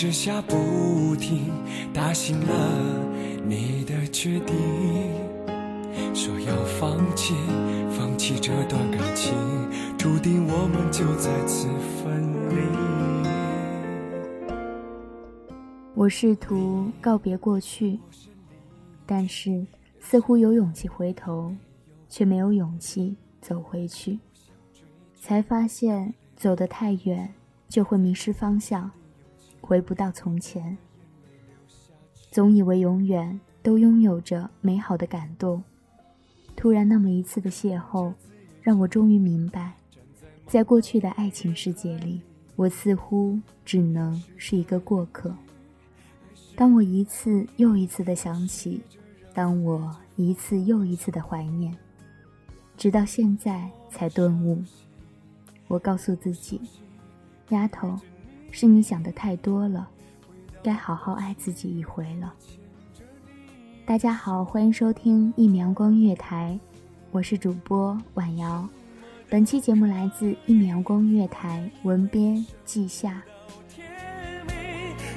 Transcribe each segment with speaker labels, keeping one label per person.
Speaker 1: 雨还是下不停，打醒了你的决定，说要放弃，放弃这段感情，注定我们就在此分离。
Speaker 2: 我试图告别过去，但是似乎有勇气回头，却没有勇气走回去。才发现走得太远，就会迷失方向，回不到从前。总以为永远都拥有着美好的感动，突然那么一次的邂逅，让我终于明白，在过去的爱情世界里，我似乎只能是一个过客。当我一次又一次的想起，当我一次又一次的怀念，直到现在才顿悟。我告诉自己，丫头，是你想的太多了，该好好爱自己一回了。大家好，欢迎收听一米阳光月台，我是主播婉瑶。本期节目来自一米阳光月台，文编季夏。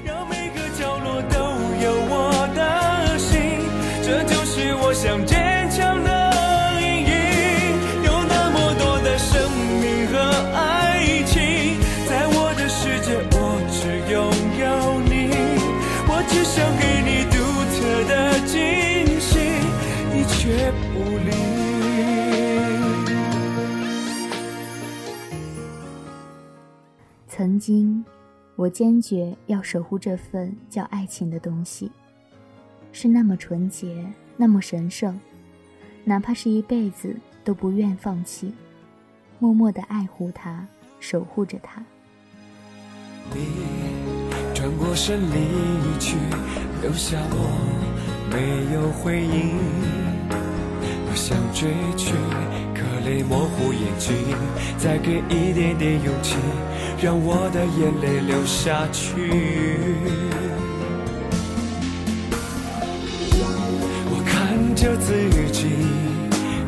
Speaker 1: 让每个角落都有我的心，这就是我想
Speaker 2: 曾经，我坚决要守护这份叫爱情的东西，是那么纯洁，那么神圣，哪怕是一辈子都不愿放弃，默默的爱护它，守护着它。
Speaker 1: 你转过身离去，留下我没有回应。我想追去，泪模糊眼睛，再给一点点勇气，让我的眼泪流下去。我看着自己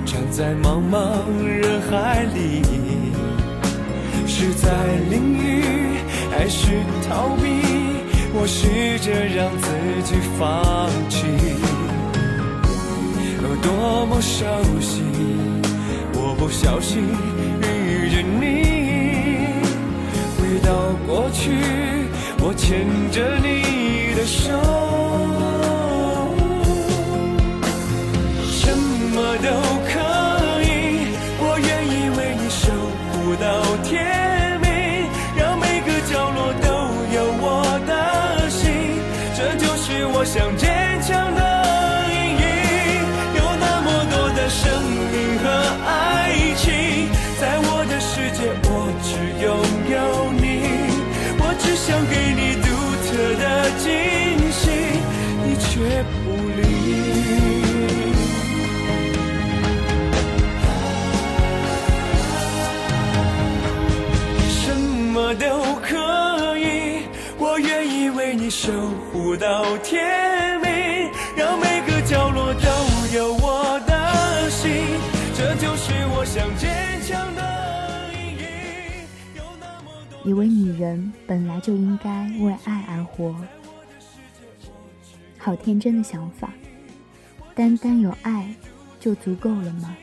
Speaker 1: 站在茫茫人海里。是在淋雨，还是逃避？我试着让自己放弃。多么熟悉，不小心遇见你。回到过去，我牵着你的手。守护到天明，让每个角落都有我的心，这就是我想坚强的意义。有那么多
Speaker 2: 以为女人本来就应该为爱而活，好天真的想法。单单有爱就足够了吗？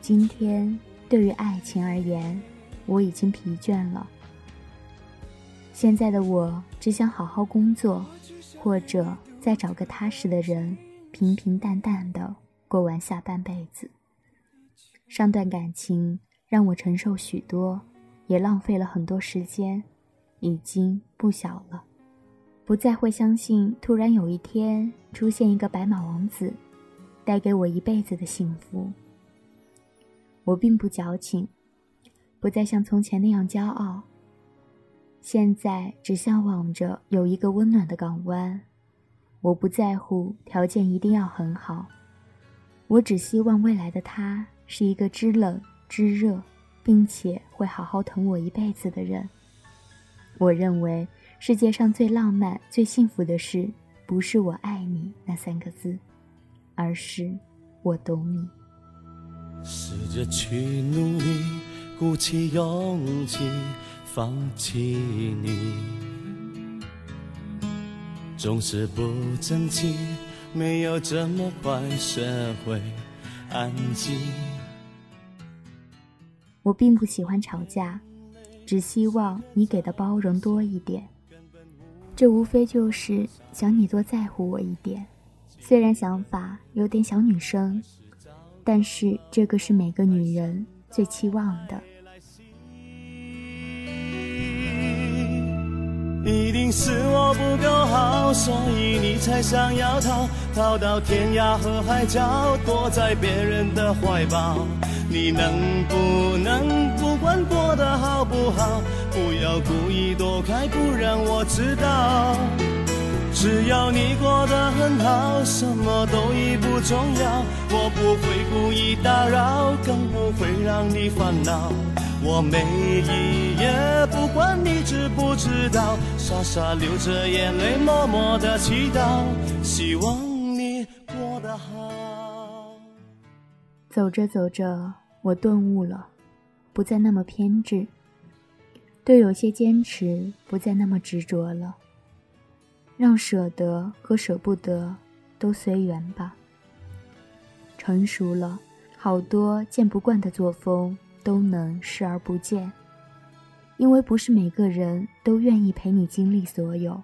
Speaker 2: 今天对于爱情而言，我已经疲倦了。现在的我只想好好工作，或者再找个踏实的人，平平淡淡的过完下半辈子。上段感情让我承受许多，也浪费了很多时间，已经不小了，不再会相信突然有一天出现一个白马王子，带给我一辈子的幸福。我并不矫情，不再像从前那样骄傲。现在只向往着有一个温暖的港湾，我不在乎条件一定要很好，我只希望未来的他是一个知冷知热，并且会好好疼我一辈子的人。我认为世界上最浪漫、最幸福的事，不是“我爱你”那三个字，而是我懂你。
Speaker 3: 试着去努力，鼓起勇气。放弃你，总是不争气，没有这么快学会安静。
Speaker 2: 我并不喜欢吵架，只希望你给的包容多一点。这无非就是想你多在乎我一点。虽然想法有点小女生，但是这个是每个女人最期望的。
Speaker 3: 一定是我不够好，所以你才想要逃，逃到天涯和海角，躲在别人的怀抱。你能不能不管过得好不好，不要故意躲开，不让我知道。只要你过得很好，什么都已不重要，我不会故意打扰，更不会让你烦恼。我没一夜不管你知不知道，傻傻流着眼泪，默默的祈祷，希望你过得好。
Speaker 2: 走着走着，我顿悟了，不再那么偏执，对有些坚持不再那么执着了，让舍得和舍不得都随缘吧。成熟了，好多见不惯的作风。都能视而不见，因为不是每个人都愿意陪你经历所有。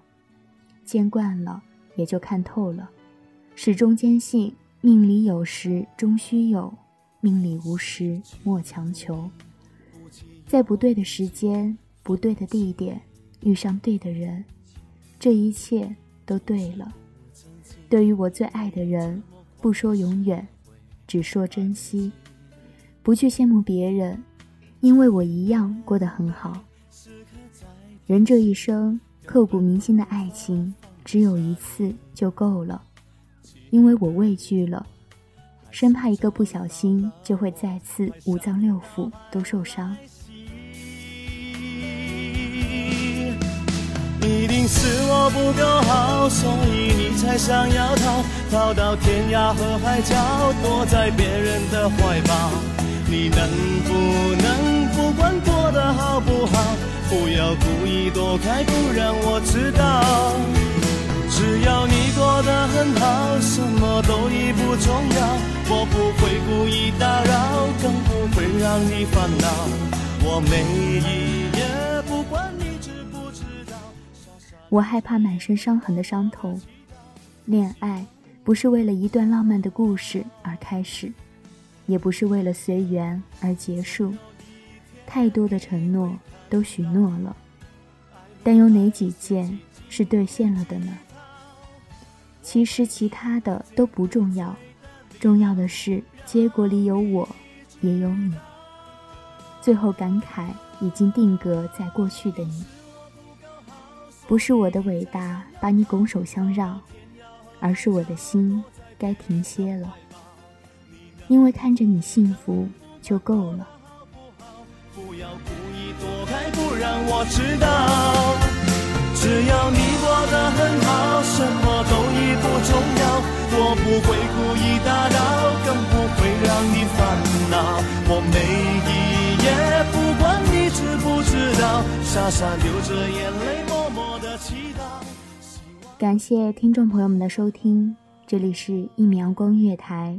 Speaker 2: 见惯了，也就看透了。始终坚信，命里有时终须有，命里无时莫强求。在不对的时间、不对的地点遇上对的人，这一切都对了。对于我最爱的人，不说永远，只说珍惜。不去羡慕别人，因为我一样过得很好。人这一生，刻骨铭心的爱情只有一次就够了，因为我畏惧了，生怕一个不小心就会再次五脏六腑都受伤。
Speaker 3: 一定是我不够好，所以你才想要逃，逃到天涯和海角，躲在别人的怀抱。你能不能不管过得好不好，不要故意躲开，不让我知道。只要你过得很好，什么都已不重要。我不会故意打扰，更不会让你烦恼。我每一夜不管你知不知道。
Speaker 2: 我害怕满身伤痕的伤痛。恋爱不是为了一段浪漫的故事而开始。也不是为了随缘而结束，太多的承诺都许诺了，但有哪几件是兑现了的呢？其实其他的都不重要，重要的是结果里有我，也有你。最后感慨已经定格在过去的你，不是我的伟大把你拱手相让，而是我的心该停歇了。因为看着你幸福就够了。
Speaker 3: 不要故意躲开，不让我知道。只要你过得很好，什么都已不重要。我不会故意打扰，更不会让你烦恼。我每一夜，不管你知不知道，傻傻流着眼泪，默默的祈祷。
Speaker 2: 感谢听众朋友们的收听，这里是《一米阳光音乐台》，